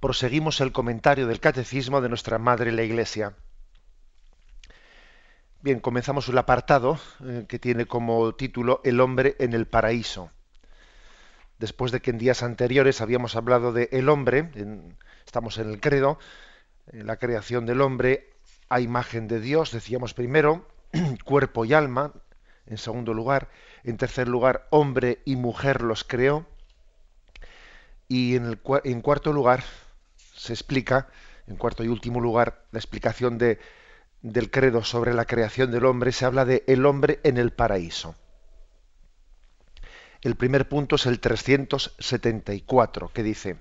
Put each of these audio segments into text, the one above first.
proseguimos el comentario del Catecismo de nuestra Madre la Iglesia. Bien, comenzamos el apartado eh, que tiene como título El hombre en el paraíso. Después de que en días anteriores habíamos hablado de el hombre, estamos en el credo, en la creación del hombre a imagen de Dios, decíamos primero, cuerpo y alma, en segundo lugar, en tercer lugar, hombre y mujer los creó, y en, en cuarto lugar, se explica, en cuarto y último lugar, la explicación de, del credo sobre la creación del hombre, se habla de el hombre en el paraíso. El primer punto es el 374, que dice,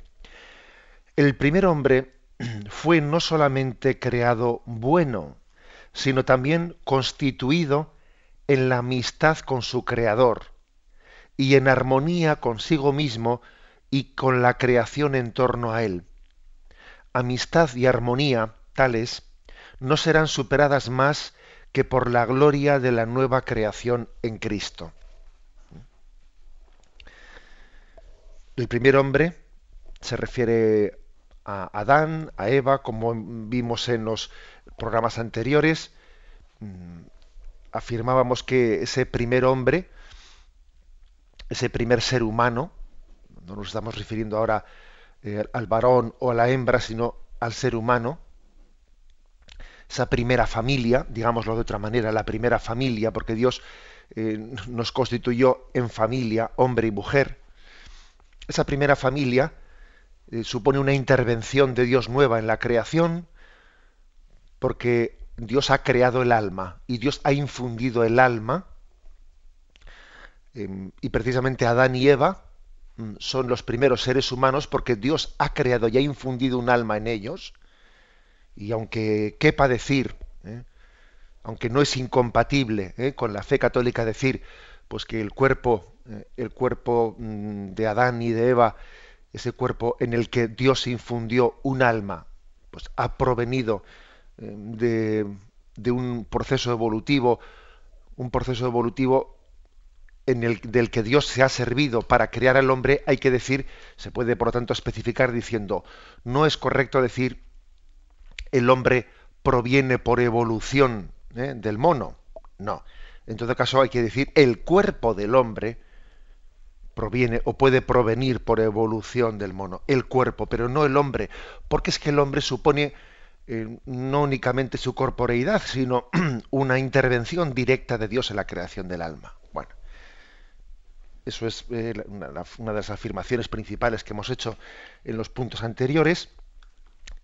el primer hombre fue no solamente creado bueno, sino también constituido en la amistad con su creador y en armonía consigo mismo y con la creación en torno a él amistad y armonía tales no serán superadas más que por la gloria de la nueva creación en Cristo. El primer hombre se refiere a Adán, a Eva, como vimos en los programas anteriores. Mm, afirmábamos que ese primer hombre, ese primer ser humano, no nos estamos refiriendo ahora eh, al varón o a la hembra, sino al ser humano, esa primera familia, digámoslo de otra manera, la primera familia, porque Dios eh, nos constituyó en familia, hombre y mujer. Esa primera familia eh, supone una intervención de Dios nueva en la creación, porque Dios ha creado el alma y Dios ha infundido el alma, y precisamente Adán y Eva son los primeros seres humanos porque Dios ha creado y ha infundido un alma en ellos. Y aunque quepa decir, ¿eh? aunque no es incompatible ¿eh? con la fe católica decir, pues que el cuerpo, ¿eh? el cuerpo mm, de Adán y de Eva, ese cuerpo en el que Dios infundió un alma, pues ha provenido de, de un proceso evolutivo, un proceso evolutivo en el, del que Dios se ha servido para crear al hombre, hay que decir, se puede por lo tanto especificar diciendo, no es correcto decir el hombre proviene por evolución ¿eh? del mono. No. En todo caso hay que decir el cuerpo del hombre proviene o puede provenir por evolución del mono, el cuerpo, pero no el hombre, porque es que el hombre supone eh, no únicamente su corporeidad, sino una intervención directa de Dios en la creación del alma. Eso es eh, una, de las afirmaciones principales que hemos hecho en los puntos anteriores.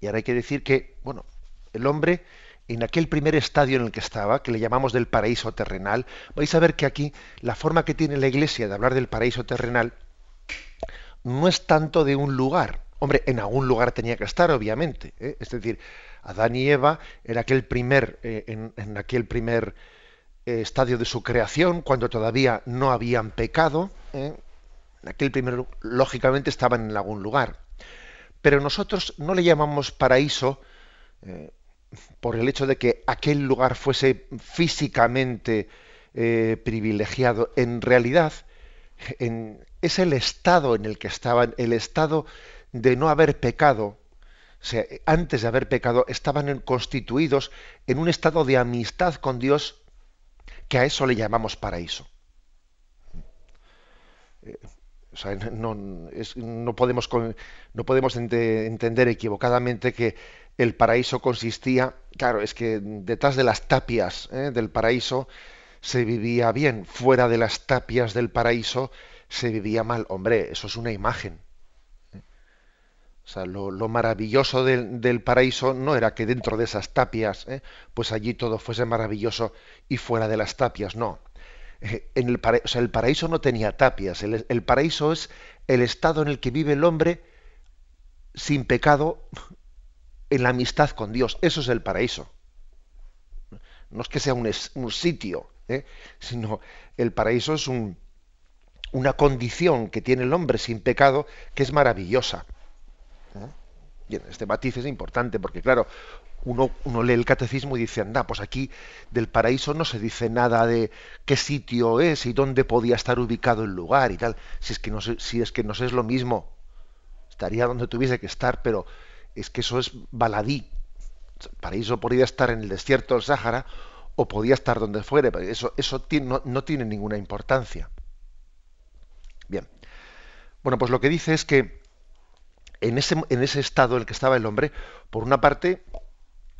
Y ahora hay que decir que, bueno, el hombre en aquel primer estadio en el que estaba, que le llamamos del paraíso terrenal, vais a ver que aquí la forma que tiene la Iglesia de hablar del paraíso terrenal no es tanto de un lugar. Hombre, en algún lugar tenía que estar, obviamente. ¿eh? Es decir, Adán y Eva en aquel primer, eh, en aquel primer eh, estadio de su creación, cuando todavía no habían pecado. ¿eh? Aquel primero, lógicamente, estaban en algún lugar. Pero nosotros no le llamamos paraíso eh, por el hecho de que aquel lugar fuese físicamente privilegiado. En realidad, es el estado en el que estaban, el estado de no haber pecado, o sea, antes de haber pecado, estaban constituidos en un estado de amistad con Dios que a eso le llamamos paraíso. Eh, no, podemos, no podemos entender equivocadamente que el paraíso consistía, claro, es que detrás de las tapias ¿eh? del paraíso se vivía bien, fuera de las tapias del paraíso se vivía mal. Hombre, eso es una imagen. O sea, lo, maravilloso del, paraíso no era que dentro de esas tapias, ¿eh? pues allí todo fuese maravilloso y fuera de las tapias, no. Eh, el, o sea, el paraíso no tenía tapias, el, paraíso es el estado en el que vive el hombre sin pecado en la amistad con Dios. Eso es el paraíso. No es que sea un, sitio, ¿eh? sino el paraíso es un, una condición que tiene el hombre sin pecado que es maravillosa. Bien, este matiz es importante porque, claro, uno, uno, lee el catecismo y dice, anda, pues aquí del paraíso no se dice nada de qué sitio es y dónde podía estar ubicado el lugar y tal. Si es que no, si es, que no es lo mismo, estaría donde tuviese que estar, pero es que eso es baladí. El paraíso podría estar en el desierto del Sáhara o podía estar donde fuere, pero eso, eso no, no tiene ninguna importancia. Bien. Bueno, pues lo que dice es que en ese, en ese estado en el que estaba el hombre, por una parte,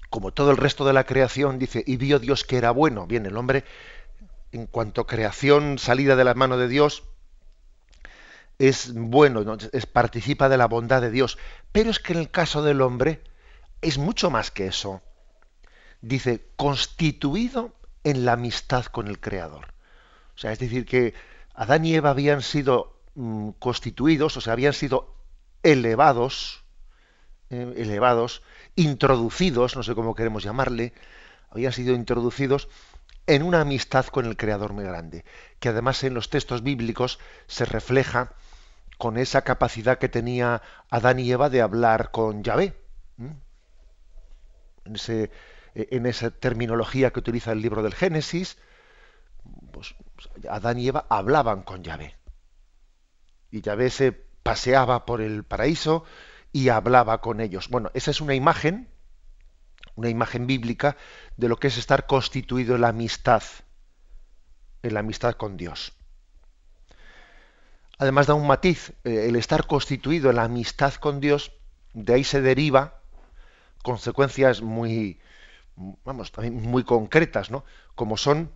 como todo el resto de la creación, dice, y vio Dios que era bueno. Bien, el hombre, en cuanto a creación salida de la mano de Dios, es bueno, es, participa de la bondad de Dios. Pero es que en el caso del hombre es mucho más que eso. Dice, constituido en la amistad con el Creador. O sea, es decir, que Adán y Eva habían sido mm, constituidos, o sea, habían sido elevados, eh, elevados, introducidos, no sé cómo queremos llamarle, habían sido introducidos en una amistad con el Creador muy grande, que además en los textos bíblicos se refleja con esa capacidad que tenía Adán y Eva de hablar con Yahvé. En, ese, en, esa terminología que utiliza el libro del Génesis, pues, Adán y Eva hablaban con Yahvé. Y Yahvé se paseaba por el paraíso y hablaba con ellos. Bueno, esa es una imagen, una imagen bíblica de lo que es estar constituido en la amistad, en la amistad con Dios. Además da un matiz, eh, el estar constituido en la amistad con Dios, de ahí se deriva consecuencias muy, vamos, muy concretas, ¿no? Como son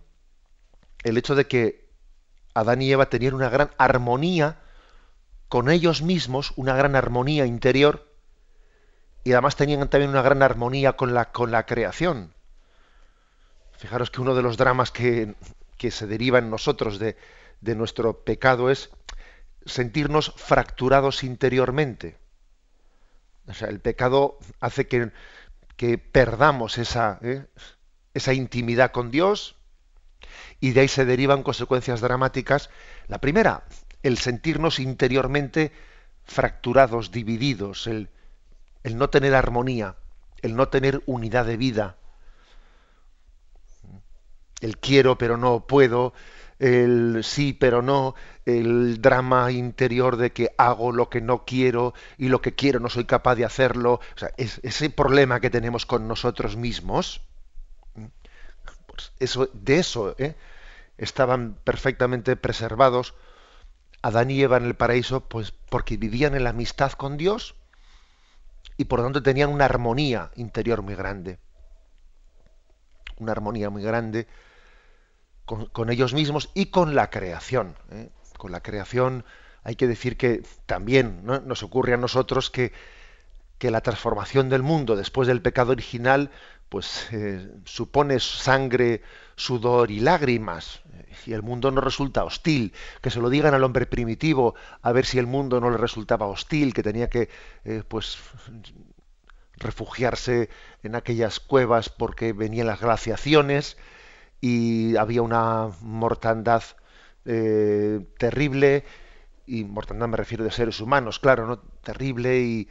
el hecho de que Adán y Eva tenían una gran armonía con ellos mismos una gran armonía interior y además tenían también una gran armonía con la, con la creación. Fijaros que uno de los dramas que, que se deriva en nosotros de, de, nuestro pecado es sentirnos fracturados interiormente. O sea, el pecado hace que, que perdamos esa, ¿eh? esa intimidad con Dios y de ahí se derivan consecuencias dramáticas. La primera, el sentirnos interiormente fracturados, divididos, el, no tener armonía, el no tener unidad de vida, el quiero pero no puedo, el sí pero no, el drama interior de que hago lo que no quiero y lo que quiero no soy capaz de hacerlo, o sea, ese problema que tenemos con nosotros mismos, pues eso, de eso ¿eh? estaban perfectamente preservados Adán y Eva en el paraíso, pues porque vivían en la amistad con Dios y por lo tanto tenían una armonía interior muy grande. Una armonía muy grande con, ellos mismos y con la creación. ¿eh? Con la creación hay que decir que también nos ocurre a nosotros que, que, la transformación del mundo después del pecado original pues eh, supone sangre, sudor y lágrimas y el mundo no resulta hostil, que se lo digan al hombre primitivo a ver si el mundo no le resultaba hostil, que tenía que eh, pues refugiarse en aquellas cuevas porque venían las glaciaciones y había una mortandad eh, terrible y mortandad me refiero de seres humanos, claro, no terrible y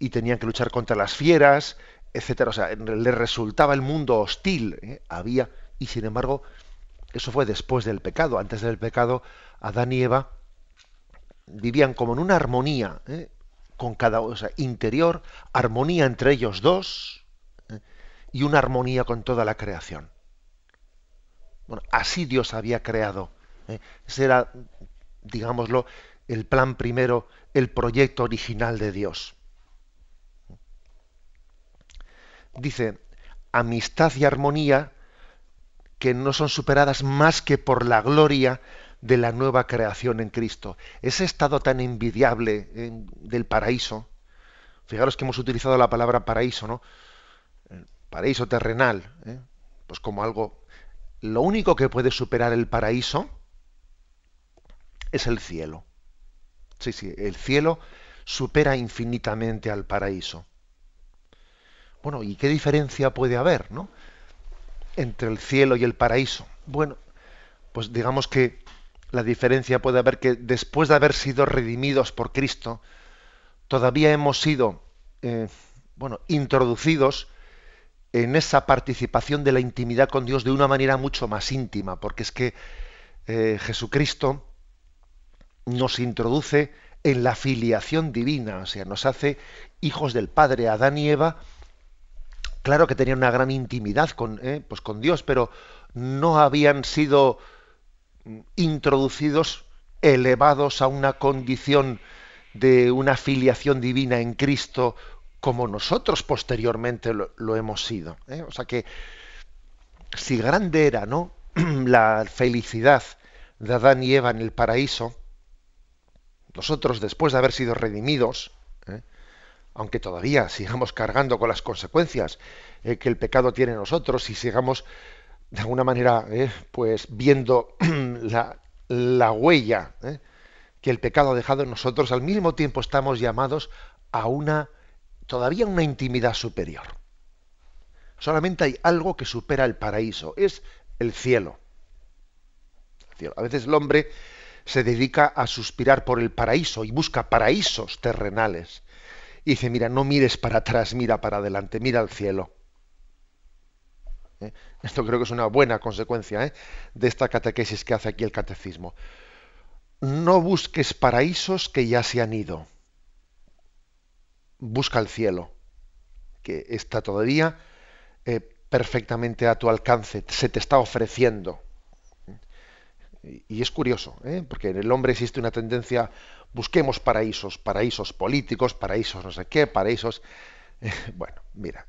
y tenían que luchar contra las fieras, etcétera. O sea, le resultaba el mundo hostil. ¿eh? Había y sin embargo, eso fue después del pecado. Antes del pecado, Adán y Eva vivían como en una armonía, ¿eh? con cada o sea, interior, armonía entre ellos dos ¿eh? y una armonía con toda la creación. Bueno, así Dios había creado. ¿eh? Ese era, digámoslo, el plan primero, el proyecto original de Dios. Dice, amistad y armonía que no son superadas más que por la gloria de la nueva creación en Cristo. Ese estado tan envidiable del paraíso, fijaros que hemos utilizado la palabra paraíso, ¿no? paraíso terrenal, ¿eh? pues como algo, lo único que puede superar el paraíso es el cielo. Sí, sí, el cielo supera infinitamente al paraíso. Bueno, ¿y qué diferencia puede haber, ¿no? Entre el cielo y el paraíso? Bueno, pues digamos que la diferencia puede haber que después de haber sido redimidos por Cristo, todavía hemos sido eh, bueno, introducidos en esa participación de la intimidad con Dios de una manera mucho más íntima, porque es que eh, Jesucristo nos introduce en la filiación divina, o sea, nos hace hijos del Padre. Adán y Eva, claro que tenían una gran intimidad con, eh, pues con Dios, pero no habían sido introducidos, elevados a una condición de una filiación divina en Cristo como nosotros posteriormente lo, hemos sido. ¿eh? O sea que si grande era ¿no? la felicidad de Adán y Eva en el paraíso, nosotros después de haber sido redimidos, ¿eh? Aunque todavía sigamos cargando con las consecuencias eh, que el pecado tiene en nosotros y sigamos de alguna manera pues viendo la, la huella que el pecado ha dejado en nosotros, al mismo tiempo estamos llamados a una todavía una intimidad superior. Solamente hay algo que supera el paraíso, es el cielo. A veces el hombre se dedica a suspirar por el paraíso y busca paraísos terrenales. Y dice, mira, no mires para atrás, mira para adelante, mira al cielo. ¿Eh? Esto creo que es una buena consecuencia ¿eh? de esta catequesis que hace aquí el catecismo. No busques paraísos que ya se han ido busca el cielo, que está todavía eh, perfectamente a tu alcance, se te está ofreciendo. Y, es curioso, ¿eh? porque en el hombre existe una tendencia, busquemos paraísos, paraísos políticos, paraísos no sé qué, paraísos... bueno, mira,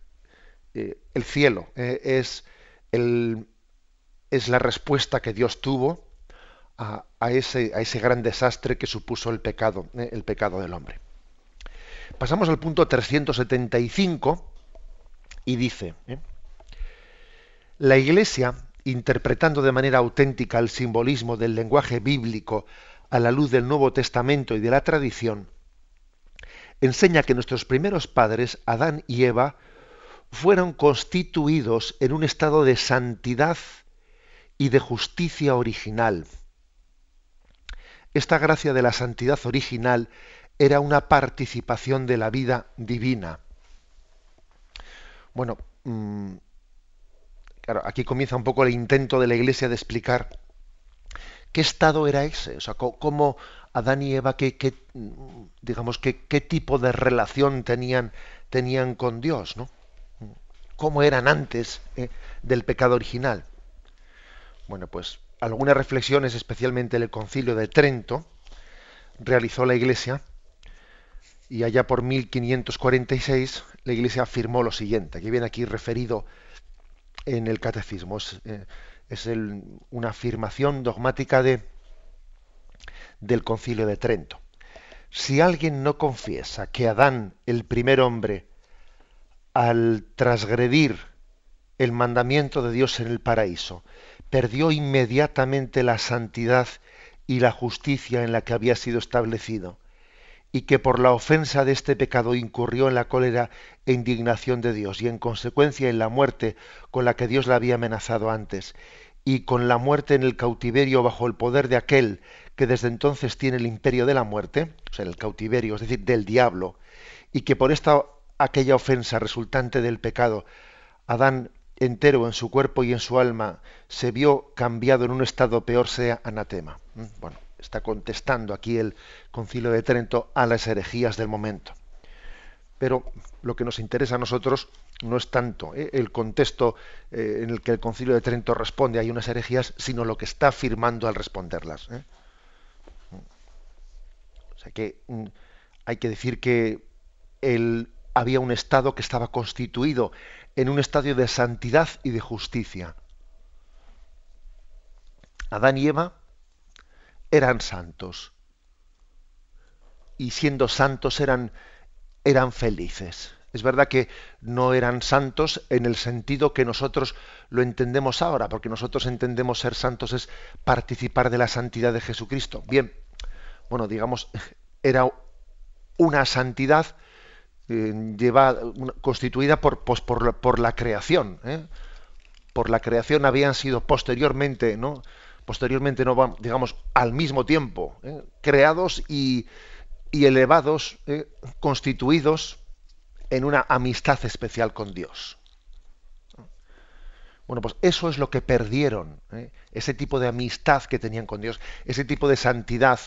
eh, el cielo es, el, es la respuesta que Dios tuvo a, a, ese, a ese gran desastre que supuso el pecado, el pecado del hombre. Pasamos al punto 375 y dice, ¿eh? la Iglesia, interpretando de manera auténtica el simbolismo del lenguaje bíblico a la luz del Nuevo Testamento y de la tradición, enseña que nuestros primeros padres, Adán y Eva, fueron constituidos en un estado de santidad y de justicia original. Esta gracia de la santidad original era una participación de la vida divina. Bueno, mm, claro, aquí comienza un poco el intento de la Iglesia de explicar qué estado era ese, o sea, cómo Adán y Eva, qué, digamos, qué, tipo de relación tenían, tenían con Dios, ¿no? Cómo eran antes eh, del pecado original. Bueno, pues algunas reflexiones, especialmente el Concilio de Trento, realizó la Iglesia y allá por 1546 la Iglesia afirmó lo siguiente, que viene aquí referido en el catecismo. Eh, una afirmación dogmática de, del concilio de Trento. Si alguien no confiesa que Adán, el primer hombre, al transgredir el mandamiento de Dios en el paraíso, perdió inmediatamente la santidad y la justicia en la que había sido establecido, y que por la ofensa de este pecado incurrió en la cólera e indignación de Dios y en consecuencia en la muerte con la que Dios la había amenazado antes y con la muerte en el cautiverio bajo el poder de aquel que desde entonces tiene el imperio de la muerte, o sea, el cautiverio, es decir, del diablo, y que por esta aquella ofensa resultante del pecado, Adán entero en su cuerpo y en su alma se vio cambiado en un estado peor sea anatema. ¿Mm? Bueno, está contestando aquí el concilio de Trento a las herejías del momento. Pero lo que nos interesa a nosotros no es tanto ¿eh? el contexto eh, en el que el concilio de Trento responde hay unas herejías, sino lo que está afirmando al responderlas. ¿eh? O sea que mm, hay que decir que había un estado que estaba constituido en un estadio de santidad y de justicia. Adán y Eva eran santos. Y siendo santos eran, eran felices. Es verdad que no eran santos en el sentido que nosotros lo entendemos ahora, porque nosotros entendemos ser santos es participar de la santidad de Jesucristo. Bien, bueno, digamos, era una santidad eh, lleva, constituida por, pues, por, la creación. ¿eh? Por la creación habían sido posteriormente, ¿no? Posteriormente, no digamos, al mismo tiempo, ¿eh? creados y, y elevados, constituidos en una amistad especial con Dios. Bueno, pues eso es lo que perdieron, ese tipo de amistad que tenían con Dios, ese tipo de santidad,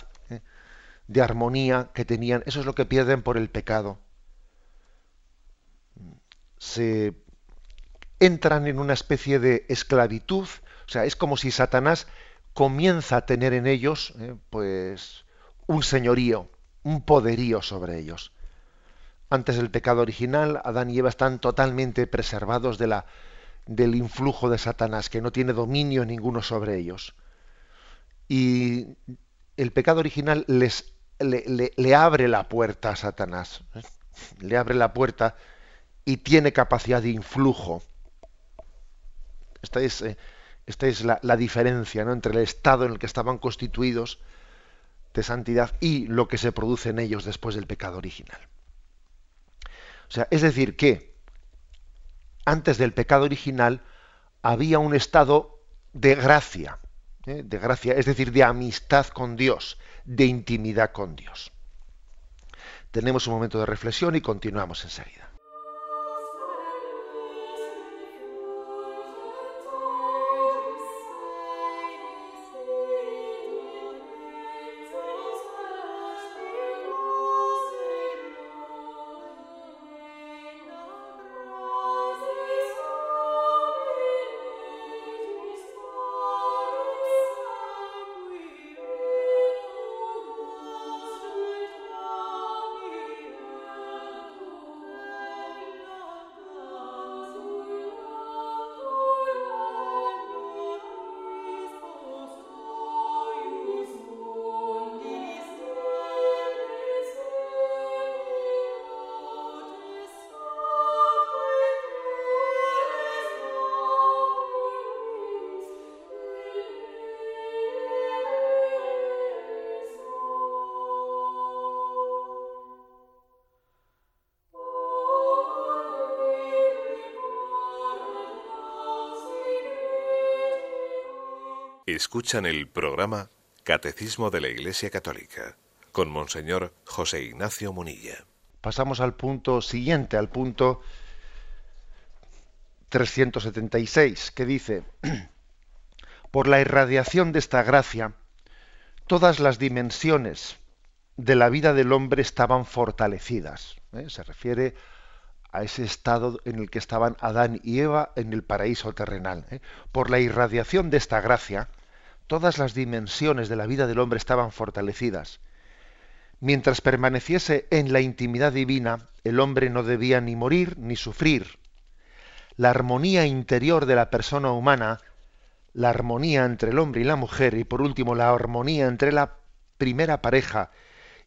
de armonía que tenían, eso es lo que pierden por el pecado. Se entran en una especie de esclavitud, o sea, es como si Satanás comienza a tener en ellos, eh, pues, un señorío, un poderío sobre ellos. Antes del pecado original, Adán y Eva están totalmente preservados de la, del influjo de Satanás, que no tiene dominio ninguno sobre ellos. Y el pecado original les, le, abre la puerta a Satanás, ¿eh? le abre la puerta y tiene capacidad de influjo. Esta es, eh, esta es la, diferencia entre el estado en el que estaban constituidos de santidad y lo que se produce en ellos después del pecado original. O sea, es decir, que antes del pecado original había un estado de gracia, ¿eh? de gracia, es decir, de amistad con Dios, de intimidad con Dios. Tenemos un momento de reflexión y continuamos enseguida. Escuchan el programa Catecismo de la Iglesia Católica con Monseñor José Ignacio Munilla. Pasamos al punto siguiente, al punto 376, que dice, por la irradiación de esta gracia, todas las dimensiones de la vida del hombre estaban fortalecidas. ¿eh? Se refiere a ese estado en el que estaban Adán y Eva en el paraíso terrenal. ¿eh? Por la irradiación de esta gracia, todas las dimensiones de la vida del hombre estaban fortalecidas. Mientras permaneciese en la intimidad divina, el hombre no debía ni morir ni sufrir. La armonía interior de la persona humana, la armonía entre el hombre y la mujer, y por último la armonía entre la primera pareja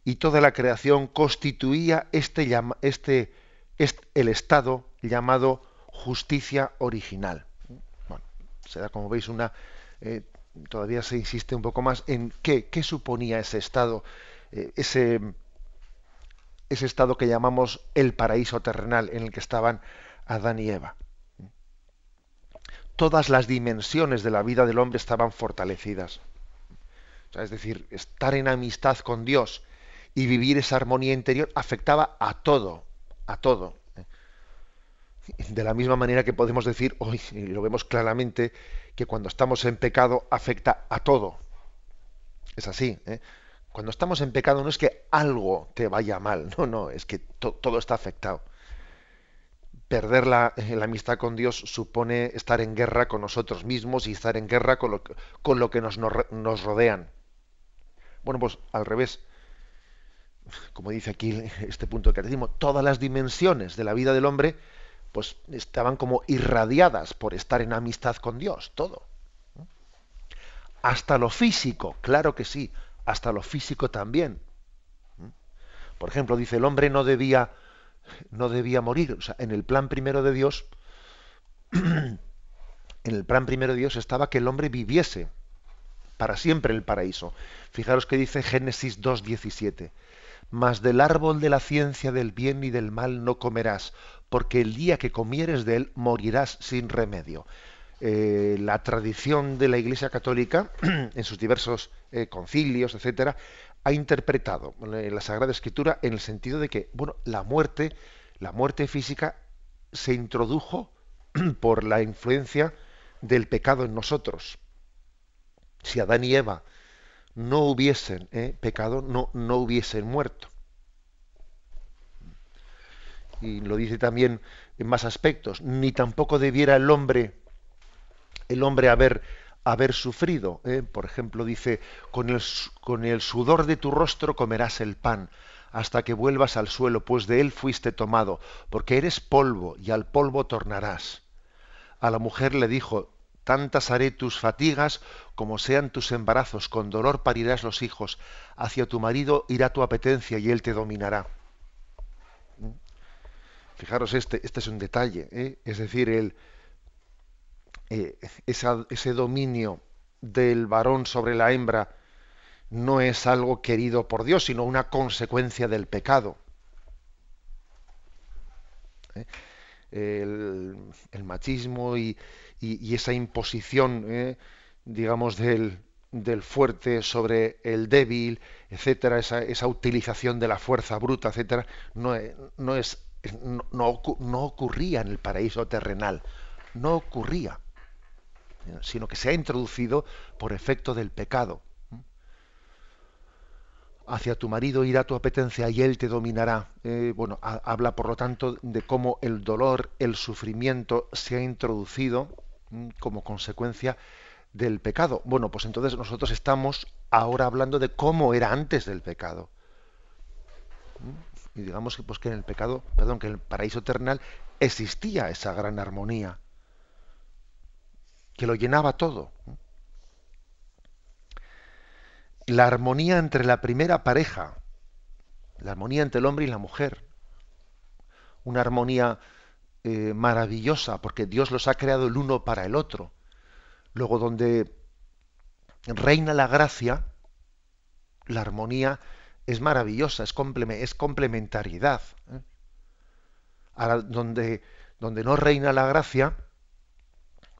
y toda la creación constituía este, este, este el estado llamado justicia original. Bueno, se da como veis una eh, todavía se insiste un poco más en qué, qué suponía ese estado, eh, ese, ese estado que llamamos el paraíso terrenal en el que estaban Adán y Eva. Todas las dimensiones de la vida del hombre estaban fortalecidas. es decir, estar en amistad con Dios y vivir esa armonía interior afectaba a todo, a todo. De la misma manera que podemos decir hoy, y lo vemos claramente, que cuando estamos en pecado afecta a todo. Es así. ¿eh? Cuando estamos en pecado no es que algo te vaya mal, no, no, es que todo está afectado. Perder la, eh, la, amistad con Dios supone estar en guerra con nosotros mismos y estar en guerra con lo, con lo que nos, nos rodean. Bueno, pues al revés, como dice aquí este punto del catecismo, todas las dimensiones de la vida del hombre pues estaban como irradiadas por estar en amistad con Dios, todo. Hasta lo físico, claro que sí, hasta lo físico también. Por ejemplo, dice el hombre no debía no debía morir, en el plan primero de Dios en el plan primero de Dios estaba que el hombre viviese. para siempre el paraíso. Fijaros que dice Génesis 2.17. Mas del árbol de la ciencia del bien y del mal no comerás, porque el día que comieres de él morirás sin remedio. Eh, la tradición de la Iglesia Católica, en sus diversos eh, concilios, etcétera, ha interpretado la Sagrada Escritura en el sentido de que, bueno, la muerte, la muerte física se introdujo por la influencia del pecado en nosotros. Si Adán y Eva no hubiesen eh, pecado, no, no hubiesen muerto. Y lo dice también en más aspectos. Ni tampoco debiera el hombre, el hombre haber, haber sufrido. Eh. Por ejemplo, dice, con el, con el sudor de tu rostro comerás el pan hasta que vuelvas al suelo, pues de él fuiste tomado, porque eres polvo y al polvo tornarás. A la mujer le dijo, tantas haré tus fatigas como sean tus embarazos, con dolor parirás los hijos, hacia tu marido irá tu apetencia y él te dominará. Fijaros, este, este es un detalle, ¿eh? es decir, eh, ese dominio del varón sobre la hembra no es algo querido por Dios, sino una consecuencia del pecado. ¿Eh? El, machismo y, esa imposición, ¿eh? digamos, del, fuerte sobre el débil, etcétera, esa, utilización de la fuerza bruta, etcétera, no, no es no, no, ocurría en el paraíso terrenal, no ocurría, sino que se ha introducido por efecto del pecado hacia tu marido irá tu apetencia y él te dominará. Eh, bueno, habla por lo tanto de cómo el dolor, el sufrimiento se ha introducido mm, como consecuencia del pecado. Bueno, pues entonces nosotros estamos ahora hablando de cómo era antes del pecado. Mm, y digamos que pues que en el pecado, perdón, que en el paraíso eternal existía esa gran armonía que lo llenaba todo la armonía entre la primera pareja, la armonía entre el hombre y la mujer, una armonía eh, maravillosa porque Dios los ha creado el uno para el otro. Luego donde reina la gracia, la armonía es maravillosa, es, es complementariedad. ¿eh? Ahora, donde, donde no reina la gracia,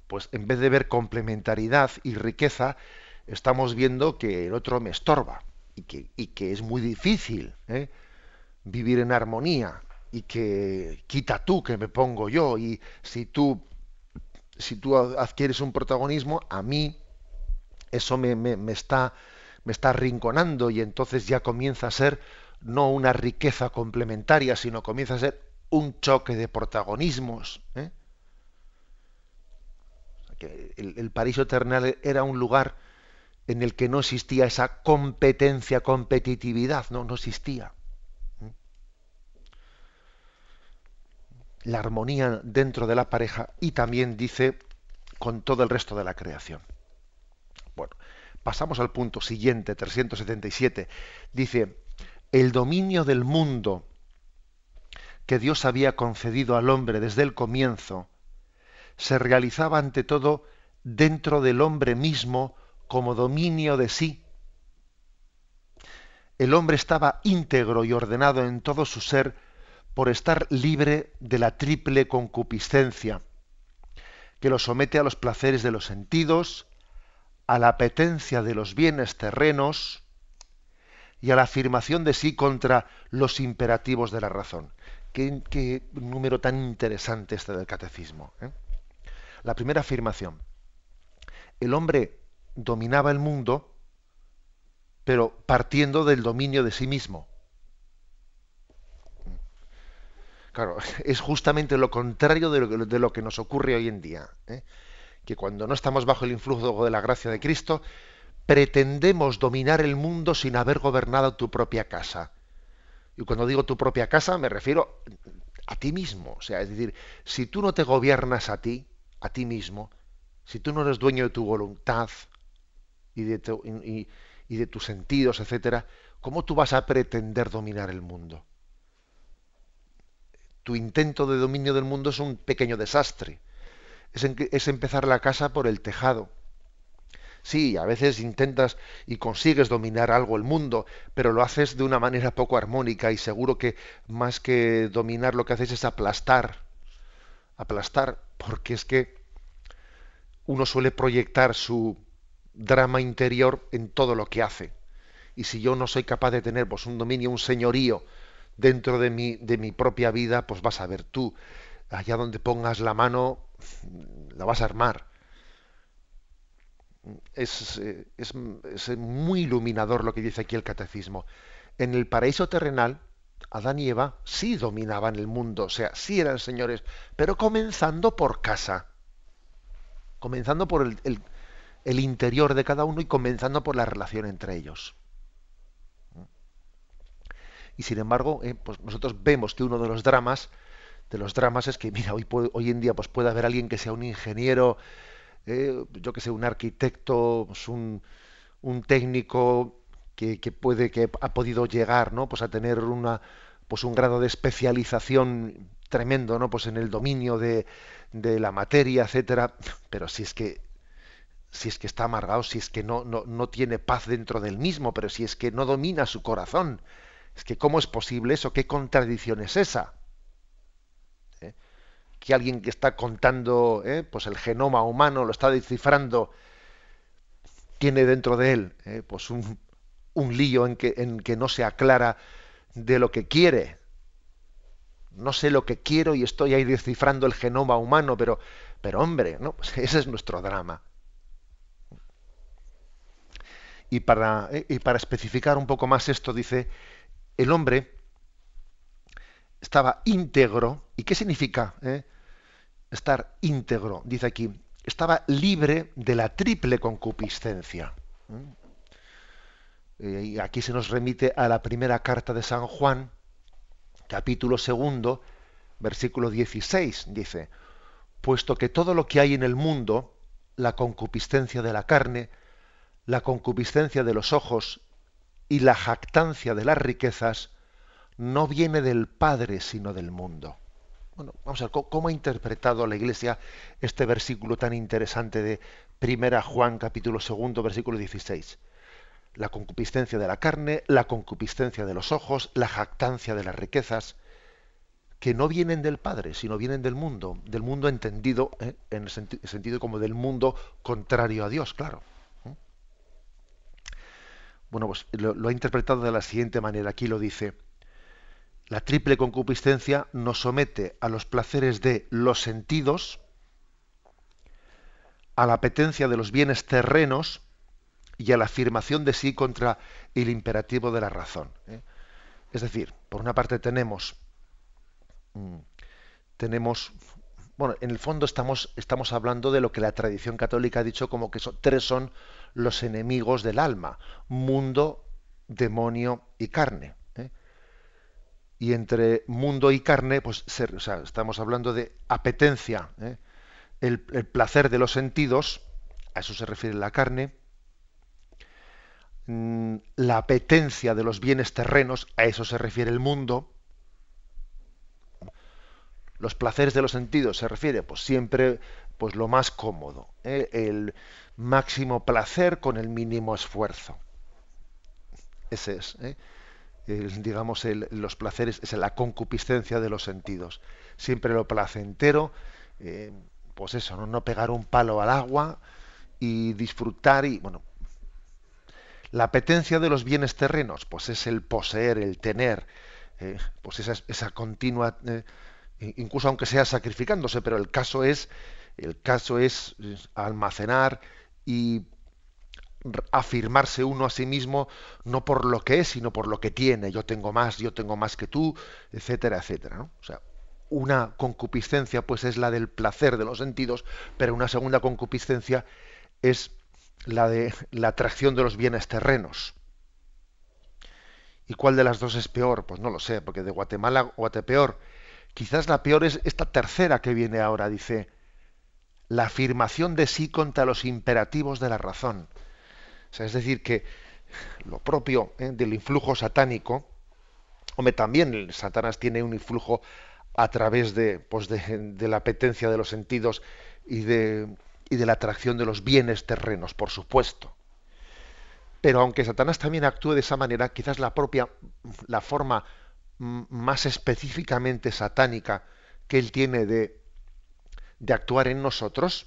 pues en vez de ver complementariedad y riqueza, estamos viendo que el otro me estorba y que, que es muy difícil ¿eh? vivir en armonía y que quita tú que me pongo yo y si tú si tú adquieres un protagonismo a mí eso me, me, está me está rinconando y entonces ya comienza a ser no una riqueza complementaria sino comienza a ser un choque de protagonismos ¿eh? el, el paraíso eternal era un lugar en el que no existía esa competencia, competitividad, no, no existía. La armonía dentro de la pareja y también dice con todo el resto de la creación. Bueno, pasamos al punto siguiente, 377. Dice, el dominio del mundo que Dios había concedido al hombre desde el comienzo se realizaba ante todo dentro del hombre mismo como dominio de sí. El hombre estaba íntegro y ordenado en todo su ser por estar libre de la triple concupiscencia, que lo somete a los placeres de los sentidos, a la apetencia de los bienes terrenos y a la afirmación de sí contra los imperativos de la razón. Qué, número tan interesante este del catecismo. ¿eh? La primera afirmación. El hombre dominaba el mundo, pero partiendo del dominio de sí mismo. Claro, es justamente lo contrario de lo, que nos ocurre hoy en día. ¿eh? Que cuando no estamos bajo el influjo de la gracia de Cristo, pretendemos dominar el mundo sin haber gobernado tu propia casa. Y cuando digo tu propia casa, me refiero a ti mismo. O sea, es decir, si tú no te gobiernas a ti, a ti mismo, si tú no eres dueño de tu voluntad, y de, tus sentidos, etcétera, ¿cómo tú vas a pretender dominar el mundo? Tu intento de dominio del mundo es un pequeño desastre. Es, es empezar la casa por el tejado. Sí, a veces intentas y consigues dominar algo el mundo, pero lo haces de una manera poco armónica y seguro que más que dominar lo que haces es aplastar, aplastar, porque es que uno suele proyectar su drama interior en todo lo que hace. Y si yo no soy capaz de tener pues, un dominio, un señorío dentro de mi, de mi propia vida, pues vas a ver tú, allá donde pongas la mano, la vas a armar. Es, eh, es, muy iluminador lo que dice aquí el catecismo. En el paraíso terrenal, Adán y Eva sí dominaban el mundo, o sea, sí eran señores, pero comenzando por casa, comenzando por el interior de cada uno y comenzando por la relación entre ellos. Y sin embargo, eh, pues nosotros vemos que uno de los dramas, de los dramas es que, mira, hoy, hoy en día pues puede haber alguien que sea un ingeniero, eh, yo que sé, un arquitecto, pues un, un, técnico que, que, puede, que ha podido llegar, ¿no? Pues a tener una, pues un grado de especialización tremendo, ¿no? Pues en el dominio de, de la materia, etcétera. Pero si es que si es que está amargado, si es que no, no, no tiene paz dentro del mismo, pero si es que no domina su corazón, es que ¿cómo es posible eso? ¿Qué contradicción es esa? ¿Eh? Que alguien que está contando ¿eh? pues el genoma humano, lo está descifrando, tiene dentro de él ¿eh? pues un, un lío en que, en que no se aclara de lo que quiere. No sé lo que quiero y estoy ahí descifrando el genoma humano, pero, pero hombre, ¿no? Ese es nuestro drama. Y para, y para especificar un poco más esto, dice el hombre estaba íntegro. ¿Y qué significa eh? estar íntegro? Dice aquí, estaba libre de la triple concupiscencia. Eh, y aquí se nos remite a la primera carta de San Juan, capítulo segundo, versículo 16. Dice, puesto que todo lo que hay en el mundo, la concupiscencia de la carne, la concupiscencia de los ojos y la jactancia de las riquezas no viene del Padre, sino del mundo. Bueno, vamos a ver cómo ha interpretado la Iglesia este versículo tan interesante de 1 Juan capítulo segundo versículo 16. La concupiscencia de la carne, la concupiscencia de los ojos, la jactancia de las riquezas, que no vienen del Padre, sino vienen del mundo, del mundo entendido ¿eh? en el sentido como del mundo contrario a Dios, claro. Bueno, pues lo, ha interpretado de la siguiente manera. Aquí lo dice. La triple concupiscencia nos somete a los placeres de los sentidos, a la apetencia de los bienes terrenos y a la afirmación de sí contra el imperativo de la razón. ¿eh? Es decir, por una parte tenemos, mm, tenemos, bueno, en el fondo estamos, estamos hablando de lo que la tradición católica ha dicho como que tres son los enemigos del alma, mundo, demonio y carne. ¿eh? Y entre mundo y carne, pues estamos hablando de apetencia, ¿eh? el, placer de los sentidos, a eso se refiere la carne, mm, la apetencia de los bienes terrenos, a eso se refiere el mundo, los placeres de los sentidos se refiere pues siempre pues lo más cómodo, ¿eh? el máximo placer con el mínimo esfuerzo. Ese es, ¿eh? digamos, los placeres, es la concupiscencia de los sentidos. Siempre lo placentero, eh, pues eso, ¿no? no pegar un palo al agua y disfrutar y, bueno, la apetencia de los bienes terrenos, pues es el poseer, el tener, pues esa, esa continua, incluso aunque sea sacrificándose, pero el caso es el caso es almacenar y afirmarse uno a sí mismo no por lo que es, sino por lo que tiene. Yo tengo más, yo tengo más que tú, etcétera, etcétera. O sea, una concupiscencia pues es la del placer de los sentidos, pero una segunda concupiscencia es la de la atracción de los bienes terrenos. ¿Y cuál de las dos es peor? Pues no lo sé, porque de Guatemala a Guatepeor. Quizás la peor es esta tercera que viene ahora, dice, la afirmación de sí contra los imperativos de la razón. es decir, que lo propio ¿eh? del influjo satánico, hombre, también Satanás tiene un influjo a través de, pues de, la apetencia de los sentidos y de, y de la atracción de los bienes terrenos, por supuesto. Pero aunque Satanás también actúe de esa manera, quizás la propia, la forma más específicamente satánica que él tiene de, de actuar en nosotros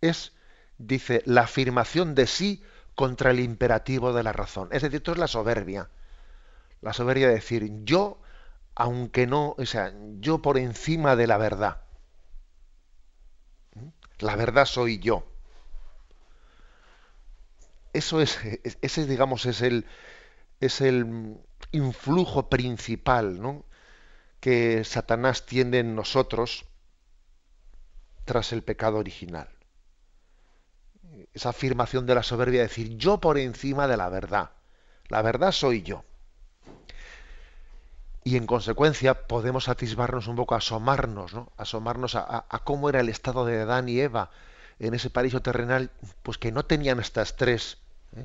es, dice, la afirmación de sí contra el imperativo de la razón. Es decir, esto es la soberbia. La soberbia de decir, yo, aunque no, o sea, yo por encima de la verdad. La verdad soy yo. Eso es, ese digamos es el, es el influjo principal que Satanás tiene en nosotros tras el pecado original. Esa afirmación de la soberbia, decir yo por encima de la verdad. La verdad soy yo. Y en consecuencia podemos atisbarnos un poco, asomarnos, ¿no? asomarnos a, a cómo era el estado de Adán y Eva en ese paraíso terrenal, pues que no tenían estas tres, ¿eh?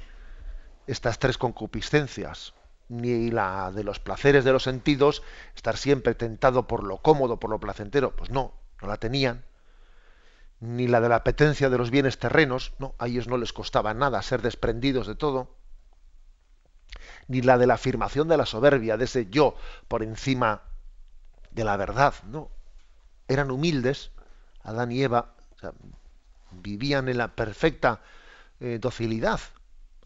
estas tres concupiscencias, ni la de los placeres de los sentidos, estar siempre tentado por lo cómodo, por lo placentero, pues no, no la tenían, ni la de la apetencia de los bienes terrenos, no, a ellos no les costaba nada ser desprendidos de todo, ni la de la afirmación de la soberbia, de ese yo por encima de la verdad, no, eran humildes, Adán y Eva, vivían en la perfecta eh, docilidad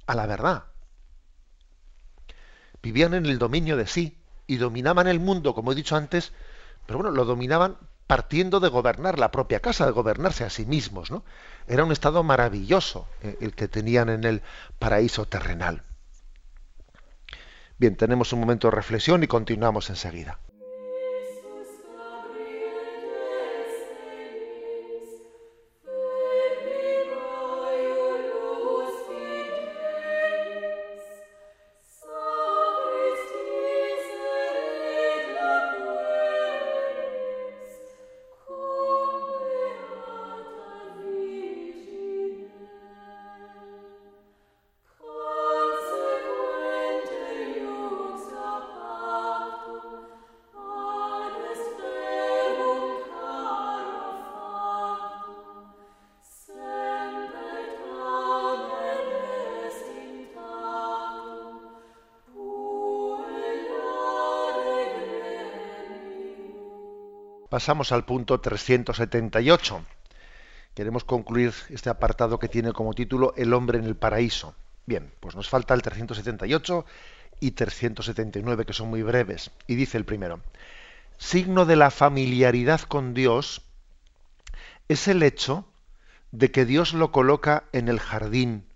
a la verdad. Vivían en el dominio de sí y dominaban el mundo, como he dicho antes, pero bueno, lo dominaban partiendo de gobernar la propia casa, de gobernarse a sí mismos, ¿no? Era un estado maravilloso eh, el que tenían en el paraíso terrenal. Bien, tenemos un momento de reflexión y continuamos enseguida. Pasamos al punto 378. Queremos concluir este apartado que tiene como título El hombre en el paraíso. Bien, pues nos falta el 378 y 379, que son muy breves. Y dice el primero, signo de la familiaridad con Dios es el hecho de que Dios lo coloca en el jardín.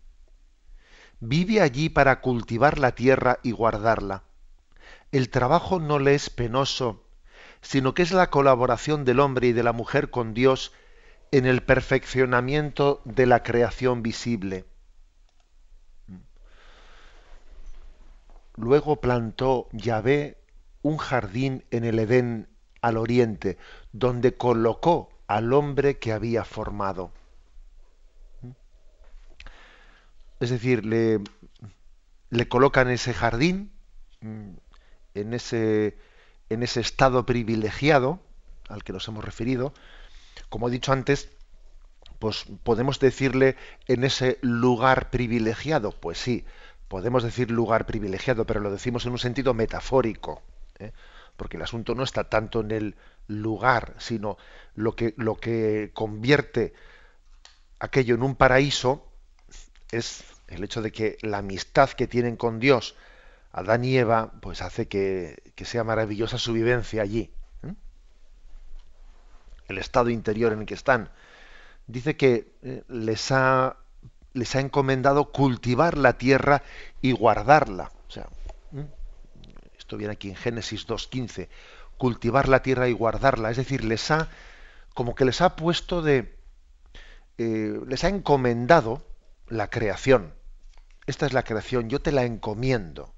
Vive allí para cultivar la tierra y guardarla. El trabajo no le es penoso sino que es la colaboración del hombre y de la mujer con Dios en el perfeccionamiento de la creación visible. Luego plantó Yahvé un jardín en el Edén al oriente, donde colocó al hombre que había formado. Es decir, le, le coloca en ese jardín, en ese en ese estado privilegiado al que nos hemos referido, como he dicho antes, pues podemos decirle en ese lugar privilegiado, pues sí, podemos decir lugar privilegiado, pero lo decimos en un sentido metafórico, ¿eh? porque el asunto no está tanto en el lugar, sino lo que, lo que convierte aquello en un paraíso es el hecho de que la amistad que tienen con Dios, Adán y Eva, pues hace que, sea maravillosa su vivencia allí. El estado interior en el que están. Dice que eh, les, ha, les ha encomendado cultivar la tierra y guardarla. O sea, esto viene aquí en Génesis 2.15. Cultivar la tierra y guardarla. Es decir, les ha, como que les ha puesto de, eh, les ha encomendado la creación. Esta es la creación, yo te la encomiendo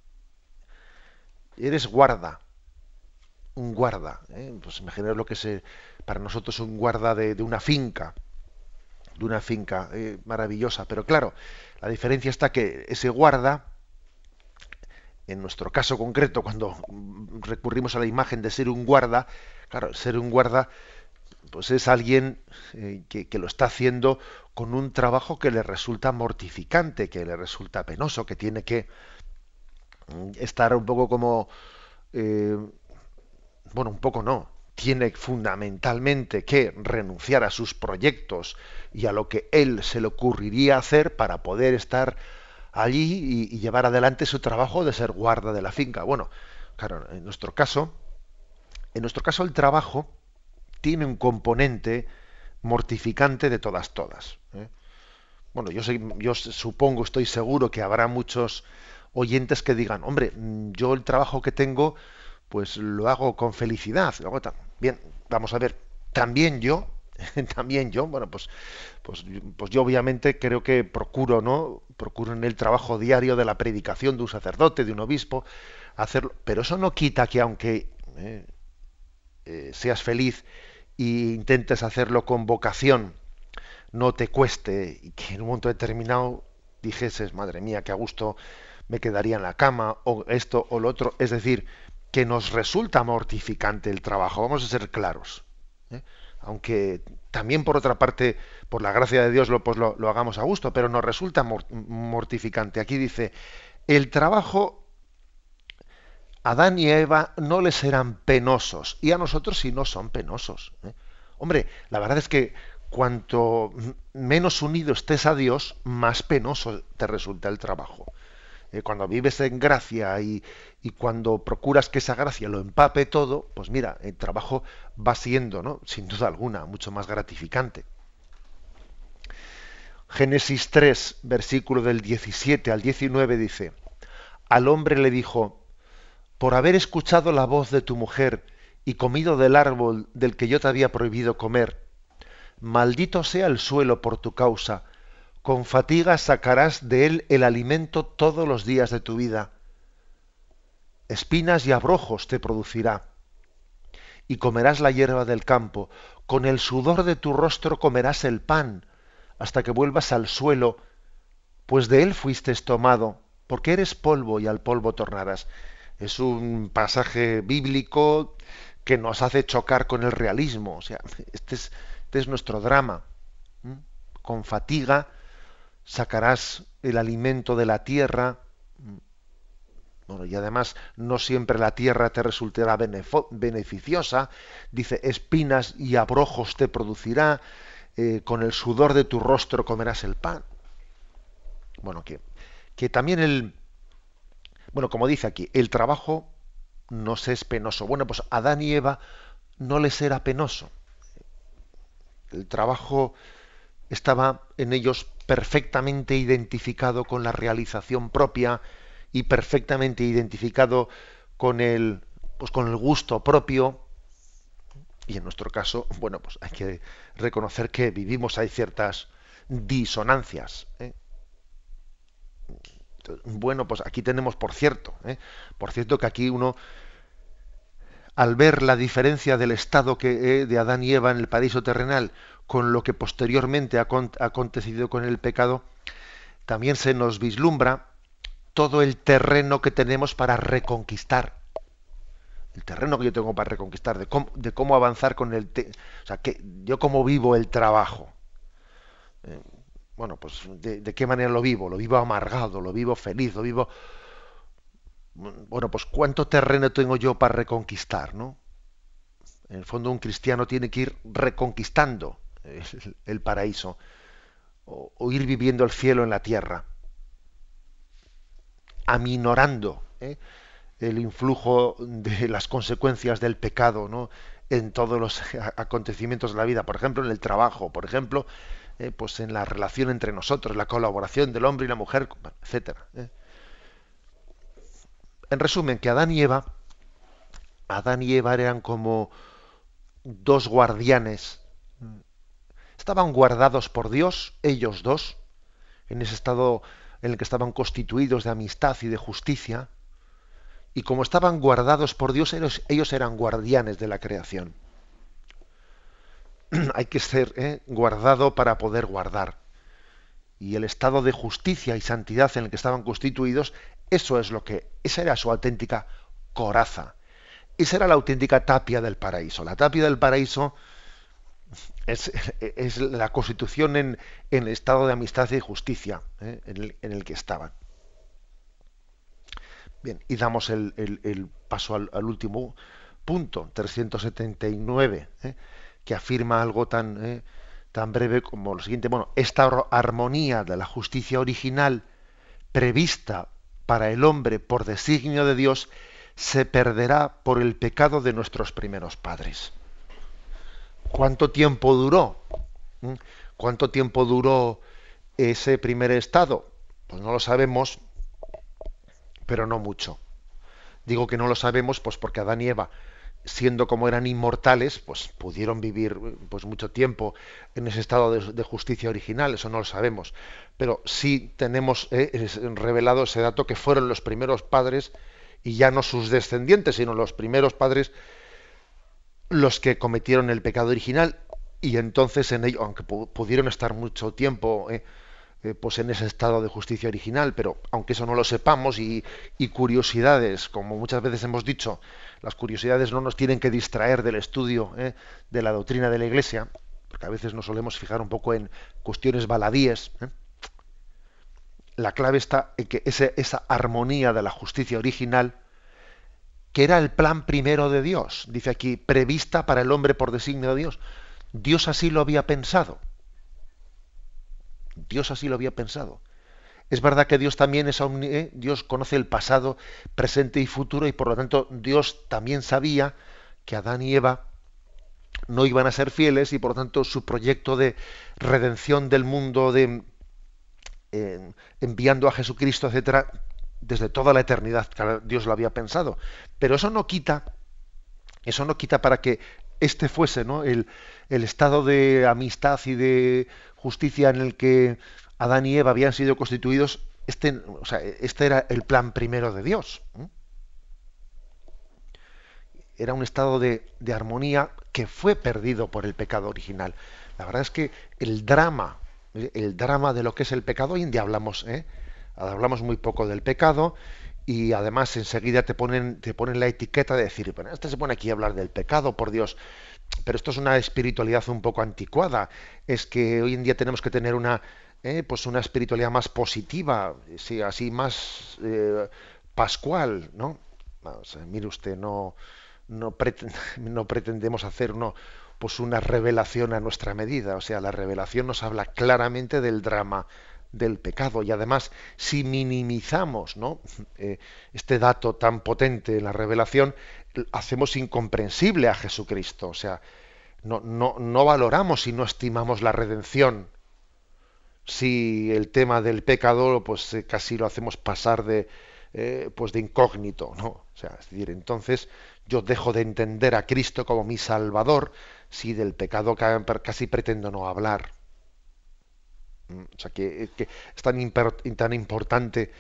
eres guarda, un guarda. ¿eh? Pues imaginaos lo que es para nosotros un guarda de, una finca, de una finca eh, maravillosa. Pero claro, la diferencia está que ese guarda, en nuestro caso concreto, cuando recurrimos a la imagen de ser un guarda, claro, ser un guarda, pues es alguien eh, que, lo está haciendo con un trabajo que le resulta mortificante, que le resulta penoso, que tiene que estar un poco como, eh, bueno, un poco no, tiene fundamentalmente que renunciar a sus proyectos y a lo que él se le ocurriría hacer para poder estar allí y, llevar adelante su trabajo de ser guarda de la finca. Bueno, claro, en nuestro caso, en nuestro caso el trabajo tiene un componente mortificante de todas, todas. ¿eh? Bueno, yo, yo supongo, estoy seguro que habrá muchos oyentes que digan, hombre, yo el trabajo que tengo, pues lo hago con felicidad. Bien, vamos a ver, también yo, también yo, bueno, pues, pues, pues yo obviamente creo que procuro, ¿no? Procuro en el trabajo diario de la predicación de un sacerdote, de un obispo, hacerlo, pero eso no quita que aunque eh, eh, seas feliz e intentes hacerlo con vocación, no te cueste y que en un momento determinado dijeses, madre mía, que a gusto me quedaría en la cama, o esto o lo otro, es decir, que nos resulta mortificante el trabajo, vamos a ser claros. ¿eh? Aunque también por otra parte, por la gracia de Dios, lo, pues lo, lo hagamos a gusto, pero nos resulta mortificante. Aquí dice, el trabajo Adán y Eva no les eran penosos y a nosotros sí no son penosos. ¿eh? Hombre, la verdad es que cuanto menos unido estés a Dios, más penoso te resulta el trabajo. Eh, cuando vives en gracia y, y, cuando procuras que esa gracia lo empape todo, pues mira, el trabajo va siendo, ¿no? sin duda alguna, mucho más gratificante. Génesis 3, versículo del 17 al 19 dice, al hombre le dijo, por haber escuchado la voz de tu mujer y comido del árbol del que yo te había prohibido comer. Maldito sea el suelo por tu causa, con fatiga sacarás de él el alimento todos los días de tu vida. Espinas y abrojos te producirá. Y comerás la hierba del campo, con el sudor de tu rostro comerás el pan, hasta que vuelvas al suelo, pues de él fuiste tomado, porque eres polvo y al polvo tornarás es un pasaje bíblico que nos hace chocar con el realismo. O sea, este es, este es nuestro drama. Con fatiga sacarás el alimento de la tierra. Bueno, y además no siempre la tierra te resultará beneficiosa. Dice, espinas y abrojos te producirá, eh, con el sudor de tu rostro comerás el pan. Bueno, que, que también el, bueno, como dice aquí, el trabajo nos es penoso. Bueno, pues Adán y Eva no les era penoso. El trabajo estaba en ellos perfectamente identificado con la realización propia y perfectamente identificado con el, pues con el gusto propio. Y en nuestro caso, bueno, pues hay que reconocer que vivimos, hay ciertas disonancias. ¿eh? Bueno, pues aquí tenemos, por cierto, ¿eh? por cierto que aquí uno, al ver la diferencia del estado que, eh, de Adán y Eva en el paraíso terrenal con lo que posteriormente ha, acontecido con el pecado, también se nos vislumbra todo el terreno que tenemos para reconquistar. El terreno que yo tengo para reconquistar, de cómo, de cómo avanzar con el... o sea, que yo cómo vivo el trabajo. Eh, bueno, pues de, qué manera lo vivo, lo vivo amargado, lo vivo feliz, lo vivo... Bueno, pues cuánto terreno tengo yo para reconquistar, ¿no? En el fondo un cristiano tiene que ir reconquistando el, paraíso o, ir viviendo el cielo en la tierra, aminorando ¿eh? el influjo de las consecuencias del pecado, ¿no? En todos los acontecimientos de la vida, por ejemplo, en el trabajo, por ejemplo, eh, pues en la relación entre nosotros, la colaboración del hombre y la mujer, etcétera. ¿eh? En resumen, que Adán y Eva, Adán y Eva eran como dos guardianes. Estaban guardados por Dios, ellos dos, en ese estado en el que estaban constituidos de amistad y de justicia, y como estaban guardados por Dios, ellos eran guardianes de la creación. hay que ser ¿eh? guardado para poder guardar. Y el estado de justicia y santidad en el que estaban constituidos, eso es lo que, esa era su auténtica coraza. Esa era la auténtica tapia del paraíso. La tapia del paraíso es, la constitución en, el estado de amistad y justicia ¿eh? en, el, que estaban. Bien, y damos el, paso al, último punto, 379, ¿eh? que afirma algo tan, ¿eh? tan breve como lo siguiente. Bueno, esta armonía de la justicia original prevista para el hombre por designio de Dios se perderá por el pecado de nuestros primeros padres. ¿Cuánto tiempo duró? ¿Mm? ¿Cuánto tiempo duró ese primer estado? Pues no lo sabemos, pero no mucho. Digo que no lo sabemos pues porque Adán y Eva, siendo como eran inmortales, pues pudieron vivir pues mucho tiempo en ese estado de, justicia original, eso no lo sabemos. Pero sí tenemos eh, revelado ese dato que fueron los primeros padres y ya no sus descendientes, sino los primeros padres los que cometieron el pecado original y entonces en ello, aunque pudieron estar mucho tiempo eh, eh, pues en ese estado de justicia original, pero aunque eso no lo sepamos y, curiosidades, como muchas veces hemos dicho, las curiosidades no nos tienen que distraer del estudio eh, de la doctrina de la Iglesia, porque a veces nos solemos fijar un poco en cuestiones baladíes. La clave está en que esa armonía de la justicia original que era el plan primero de Dios, dice aquí, prevista para el hombre por designio de Dios. Dios así lo había pensado. Dios así lo había pensado. Es verdad que Dios también es omni ¿eh? Dios conoce el pasado, presente y futuro y por lo tanto Dios también sabía que Adán y Eva no iban a ser fieles y por lo tanto su proyecto de redención del mundo de eh, enviando a Jesucristo, etcétera, desde toda la eternidad Dios lo había pensado. Pero eso no quita, eso no quita para que este fuese ¿no? el, estado de amistad y de justicia en el que Adán y Eva habían sido constituidos, este, o sea, este era el plan primero de Dios. Era un estado de, de, armonía que fue perdido por el pecado original. La verdad es que el drama, el drama de lo que es el pecado, hoy en día hablamos, ¿eh? Hablamos muy poco del pecado y además enseguida te ponen, te ponen la etiqueta de decir, bueno, este se pone aquí a hablar del pecado, por Dios, pero esto es una espiritualidad un poco anticuada, es que hoy en día tenemos que tener una, eh, pues una espiritualidad más positiva, sí, así más eh, pascual, ¿no? mire usted, no, no, no pretendemos hacer uno, pues una revelación a nuestra medida, o sea, la revelación nos habla claramente del drama del pecado. Y además, si minimizamos ¿no? Eh, este dato tan potente en la revelación, hacemos incomprensible a Jesucristo. O sea, no, no, no valoramos y no estimamos la redención. Si el tema del pecado, pues eh, casi lo hacemos pasar de, eh, pues de incógnito, ¿no? O sea, es decir, entonces yo dejo de entender a Cristo como mi Salvador si del pecado casi pretendo no hablar. Mm, o sea, que, es tan, tan, importante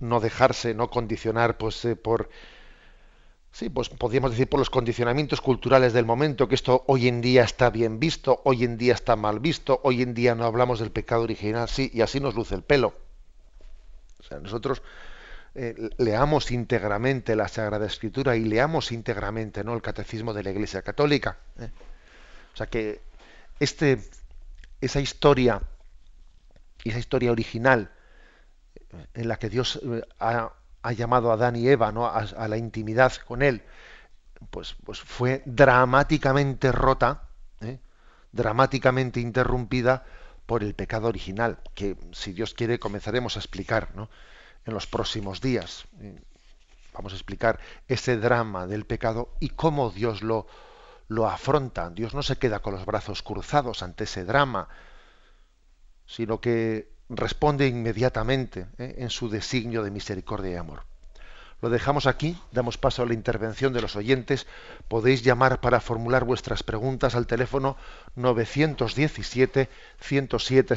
no dejarse, no condicionar pues, eh, por, sí, pues podríamos decir por los condicionamientos culturales del momento, que esto hoy en día está bien visto, hoy en día está mal visto, hoy en día no hablamos del pecado original, sí, y así nos luce el pelo. O sea, nosotros eh, leamos íntegramente la Sagrada Escritura y leamos íntegramente ¿no? el catecismo de la Iglesia Católica. ¿eh? O sea que este, esa historia esa historia original eh, en la que Dios eh, ha, llamado a Adán y Eva ¿no? a, la intimidad con él, pues, pues fue dramáticamente rota, ¿eh? dramáticamente interrumpida por el pecado original, que si Dios quiere comenzaremos a explicar en los próximos días. Vamos a explicar ese drama del pecado y cómo Dios lo, lo afronta. Dios no se queda con los brazos cruzados ante ese drama, sino que responde inmediatamente ¿eh? en su designio de misericordia y amor. Lo dejamos aquí, damos paso a la intervención de los oyentes. Podéis llamar para formular vuestras preguntas al teléfono 917 107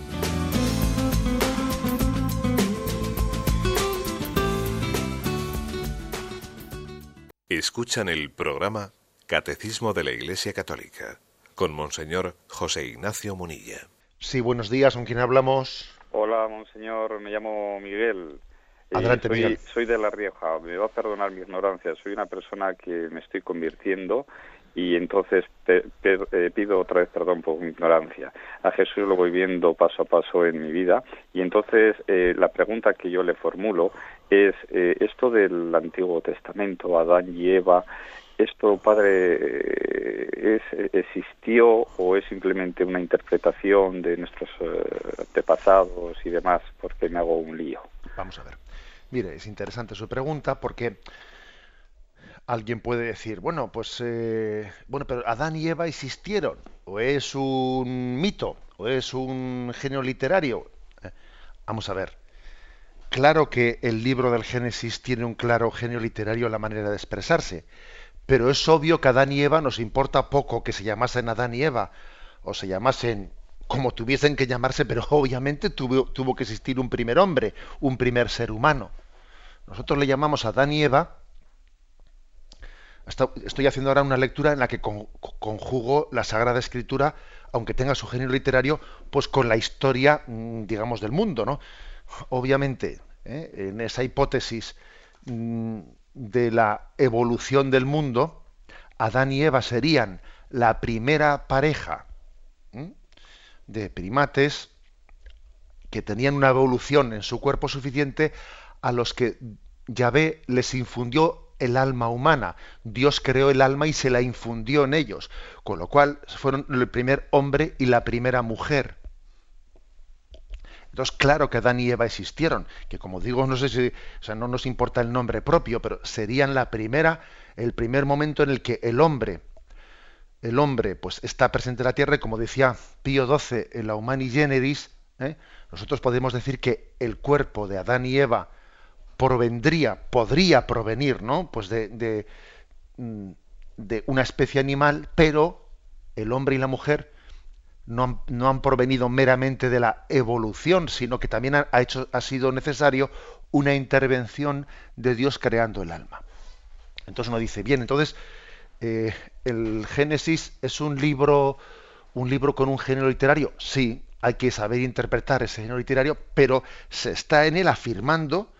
Escuchan el programa Catecismo de la Iglesia Católica con Monseñor José Ignacio Munilla. Sí, buenos días, ¿con quién hablamos? Hola, Monseñor, me llamo Miguel. Eh, Adelante, soy, Miguel. Soy de La Rioja, me va a perdonar mi ignorancia, soy una persona que me estoy convirtiendo y entonces eh, pido otra vez perdón por mi ignorancia. A Jesús lo voy viendo paso a paso en mi vida y entonces eh, la pregunta que yo le formulo es esto del Antiguo Testamento, Adán y Eva, ¿Esto, padre, eh, es, existió o es simplemente una interpretación de nuestros eh, antepasados y demás? Porque me hago un lío. Vamos a ver. Mire, es interesante su pregunta porque alguien puede decir, bueno, pues, eh, bueno, pero Adán y Eva existieron, o es un mito, o es un genio literario. vamos a ver. Claro que el libro del Génesis tiene un claro genio literario en la manera de expresarse pero es obvio que Adán y Eva nos importa poco que se llamasen Adán y Eva, o se llamasen como tuviesen que llamarse, pero obviamente tuvo, tuvo que existir un primer hombre, un primer ser humano. Nosotros le llamamos Adán y Eva, estoy haciendo ahora una lectura en la que conjugo la Sagrada Escritura, aunque tenga su género literario, pues con la historia, mm, digamos, del mundo, ¿no? Obviamente, ¿eh? en esa hipótesis mm, de la evolución del mundo, Adán y Eva serían la primera pareja de primates que tenían una evolución en su cuerpo suficiente a los que Yahvé les infundió el alma humana. Dios creó el alma y se la infundió en ellos, con lo cual fueron el primer hombre y la primera mujer. Entonces, claro que Adán y Eva existieron, que como digo, no sé si, o sea, no nos importa el nombre propio, pero serían la primera, el primer momento en el que el hombre, el hombre, pues está presente en la tierra, y como decía Pío XII en la Humani Generis, ¿eh? nosotros podemos decir que el cuerpo de Adán y Eva provendría, podría provenir, ¿no? Pues de, de, mm, de una especie animal, pero el hombre y la mujer no han, provenido meramente de la evolución, sino que también ha, hecho, ha sido necesario una intervención de Dios creando el alma. Entonces uno dice, bien, entonces eh, el Génesis es un libro, un libro con un género literario. Sí, hay que saber interpretar ese género literario, pero se está en él afirmando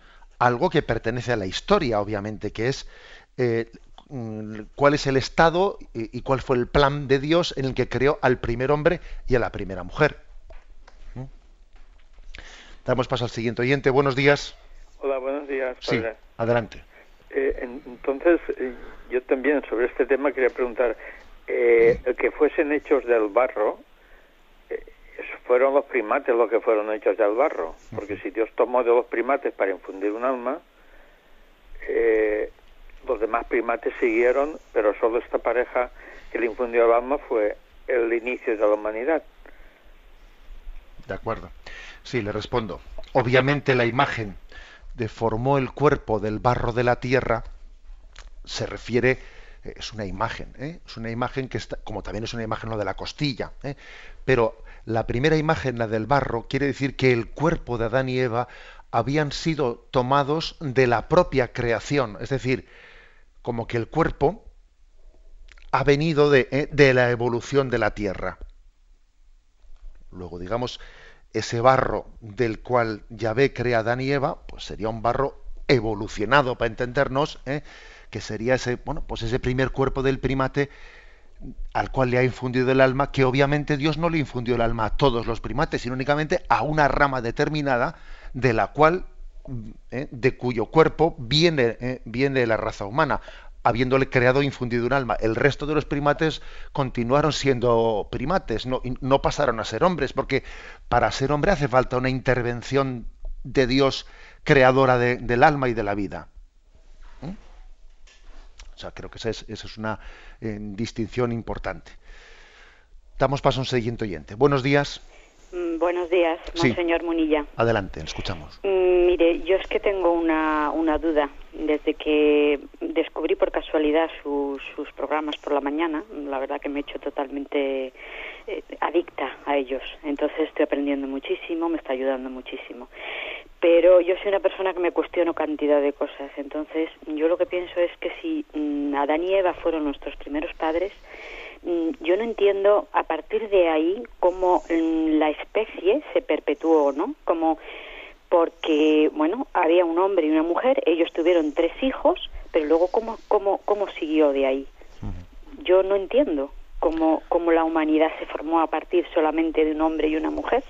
algo que pertenece a la historia, obviamente, que es eh, Mm, cuál es el estado y, cuál fue el plan de Dios en el que creó al primer hombre y a la primera mujer. ¿Mm? Damos paso al siguiente oyente. Buenos días. Hola, buenos días. Sí, adelante. Eh, entonces, eh, yo también sobre este tema quería preguntar, eh, que fuesen hechos del barro, fueron los primates los que fueron hechos del barro, porque si Dios tomó de los primates para infundir un alma, los demás primates siguieron, pero solo esta pareja que le infundió el alma fue el inicio de la humanidad. De acuerdo. Sí, le respondo. Obviamente la imagen de formó el cuerpo del barro de la tierra se refiere eh, es una imagen, ¿eh? es una imagen que está, como también es una imagen lo de la costilla, ¿eh? pero la primera imagen, la del barro, quiere decir que el cuerpo de Adán y Eva habían sido tomados de la propia creación, es decir, como que el cuerpo ha venido eh, de, la evolución de la tierra. Luego, digamos, ese barro del cual Yahvé crea Adán y Eva, pues sería un barro evolucionado, para entendernos, ¿eh? que sería ese, bueno, pues ese primer cuerpo del primate al cual le ha infundido el alma, que obviamente Dios no le infundió el alma a todos los primates, sino únicamente a una rama determinada de la cual, eh, de cuyo cuerpo viene, eh, viene la raza humana, habiéndole creado e infundido un alma. El resto de los primates continuaron siendo primates, no, no pasaron a ser hombres, porque para ser hombre hace falta una intervención de Dios creadora del alma y de la vida. O sea, creo que esa es, una eh, distinción importante. Damos paso a un siguiente oyente. Buenos días. Mm, buenos días, Monseñor Munilla. Adelante, escuchamos. Mm, mire, yo es que tengo una, una duda. Desde que descubrí por casualidad sus, sus programas por la mañana, la verdad que me he hecho totalmente eh, adicta a ellos. Entonces estoy aprendiendo muchísimo, me está ayudando muchísimo. Pero yo soy una persona que me cuestiono cantidad de cosas. Entonces yo lo que pienso es que si mm, Adán y Eva fueron nuestros primeros padres, Mm, yo no entiendo a partir de ahí cómo mm, la especie se perpetuó, ¿no? Como porque, bueno, había un hombre y una mujer, ellos tuvieron tres hijos, pero luego cómo, cómo, cómo siguió de ahí. Yo no entiendo cómo, cómo la humanidad se formó a partir solamente de un hombre y una mujer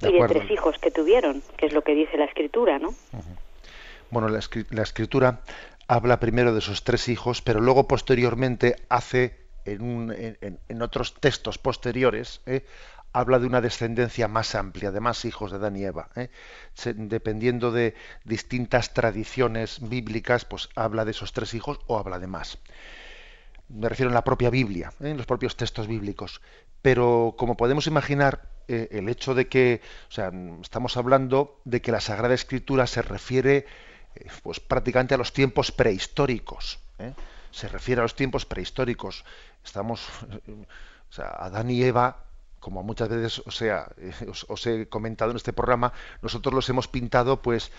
y de tres hijos que tuvieron, que es lo que dice la escritura, ¿no? Bueno, la, la escritura habla primero de esos tres hijos, pero luego posteriormente hace en, otros textos posteriores, ¿eh? Habla de una descendencia más amplia, de más hijos de Adán y Eva. ¿eh? dependiendo de distintas tradiciones bíblicas, pues habla de esos tres hijos o habla de más. Me refiero en la propia Biblia, ¿eh? en los propios textos bíblicos. Pero como podemos imaginar, el hecho de que, o sea, estamos hablando de que la Sagrada Escritura se refiere pues prácticamente a los tiempos prehistóricos se refiere a los tiempos prehistóricos. Estamos, o sea, Adán y Eva, como muchas veces o sea, os, he comentado en este programa, nosotros los hemos pintado, pues,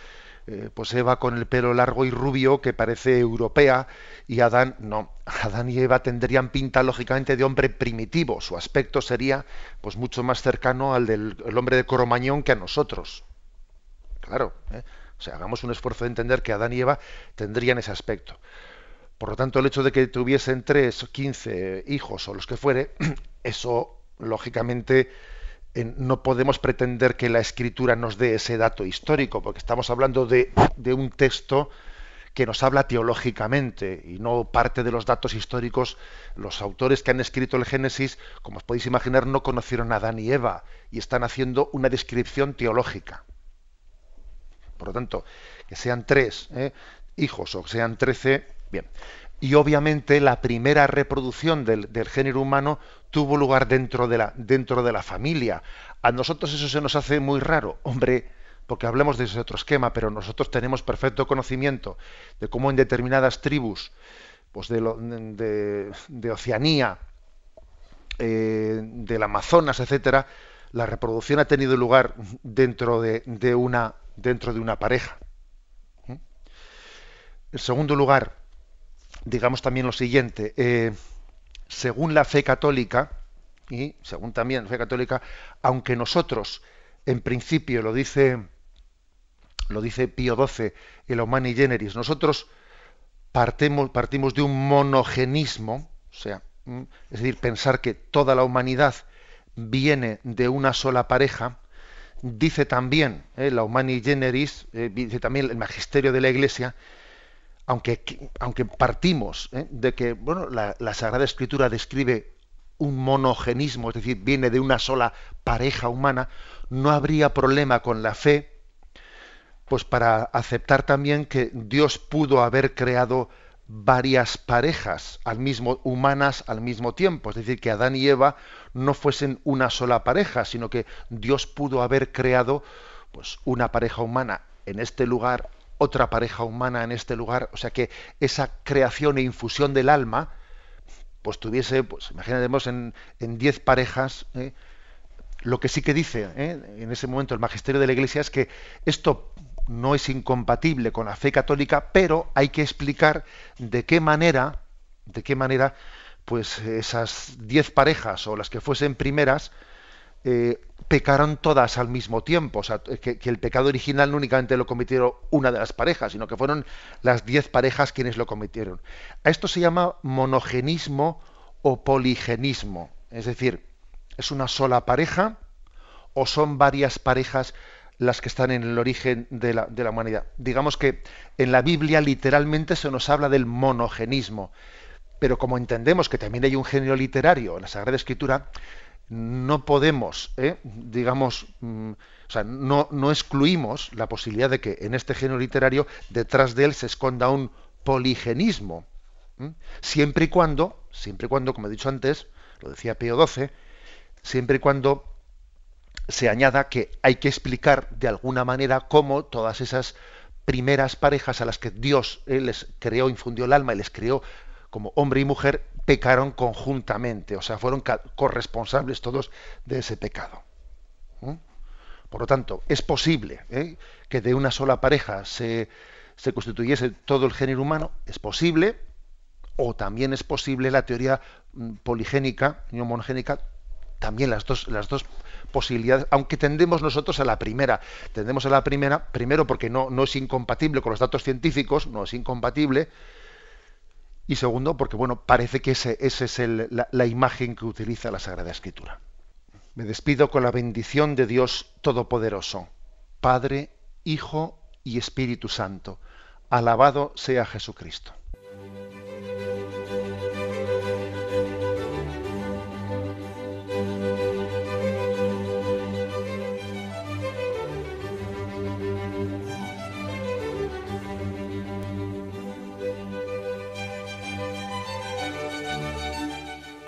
eh, pues Eva con el pelo largo y rubio que parece europea y Adán no. Adán y Eva tendrían pinta lógicamente de hombre primitivo. Su aspecto sería, pues, mucho más cercano al del hombre de Coromañón que a nosotros. Claro. ¿eh? O sea, hagamos un esfuerzo de entender que Adán y Eva tendrían ese aspecto. Por lo tanto, el hecho de que tuviesen tres, quince hijos o los que fuere, eso, lógicamente, no podemos pretender que la escritura nos dé ese dato histórico, porque estamos hablando de, un texto que nos habla teológicamente y no parte de los datos históricos. Los autores que han escrito el Génesis, como os podéis imaginar, no conocieron a Adán y Eva y están haciendo una descripción teológica. Por lo tanto, que sean tres ¿eh? hijos o que sean trece, Bien. Y obviamente la primera reproducción del, género humano tuvo lugar dentro de, la, dentro de la familia. A nosotros eso se nos hace muy raro. Hombre, porque hablemos de ese otro esquema, pero nosotros tenemos perfecto conocimiento de cómo en determinadas tribus pues de, de, Oceanía, eh, del Amazonas, etcétera, la reproducción ha tenido lugar dentro de, de, una, dentro de una pareja. ¿Mm? En segundo lugar, digamos también lo siguiente, eh, según la fe católica, y según también la fe católica, aunque nosotros, en principio, lo dice, lo dice Pío XII, el Humani Generis, nosotros partimos, partimos de un monogenismo, o sea, es decir, pensar que toda la humanidad viene de una sola pareja, dice también eh, la Humani Generis, eh, dice también el magisterio de la Iglesia, aunque, aunque partimos ¿eh? de que bueno, la, Sagrada Escritura describe un monogenismo, es decir, viene de una sola pareja humana, no habría problema con la fe, pues para aceptar también que Dios pudo haber creado varias parejas al mismo, humanas al mismo tiempo, es decir, que Adán y Eva no fuesen una sola pareja, sino que Dios pudo haber creado pues una pareja humana en este lugar otra pareja humana en este lugar, o sea que esa creación e infusión del alma, pues tuviese, pues imaginemos en, diez parejas, ¿eh? lo que sí que dice ¿eh? en ese momento el magisterio de la Iglesia es que esto no es incompatible con la fe católica, pero hay que explicar de qué manera, de qué manera, pues esas diez parejas o las que fuesen primeras, eh, pecaron todas al mismo tiempo, o sea, que, el pecado original no únicamente lo cometieron una de las parejas, sino que fueron las diez parejas quienes lo cometieron. A esto se llama monogenismo o poligenismo, es decir, es una sola pareja o son varias parejas las que están en el origen de la, de la, humanidad. Digamos que en la Biblia literalmente se nos habla del monogenismo, pero como entendemos que también hay un género literario en la Sagrada Escritura, no podemos, ¿eh? digamos, mm, o sea, no, no, excluimos la posibilidad de que en este género literario detrás de él se esconda un poligenismo, siempre y cuando, siempre y cuando, como he dicho antes, lo decía Pío XII, siempre y cuando se añada que hay que explicar de alguna manera cómo todas esas primeras parejas a las que Dios eh, les creó, infundió el alma y les creó como hombre y mujer, pecaron conjuntamente, o sea, fueron corresponsables todos de ese pecado. Por lo tanto, es posible ¿eh? que de una sola pareja se, se constituyese todo el género humano, es posible, o también es posible la teoría mm, poligénica y monogénica, también las dos, las dos posibilidades, aunque tendemos nosotros a la primera. Tendemos a la primera, primero porque no es incompatible con los datos científicos, no es incompatible, y segundo porque bueno, parece que esa ese es la, la imagen que utiliza la Sagrada Escritura. Me despido con la bendición de Dios Todopoderoso, Padre, Hijo y Espíritu Santo. Alabado sea Jesucristo.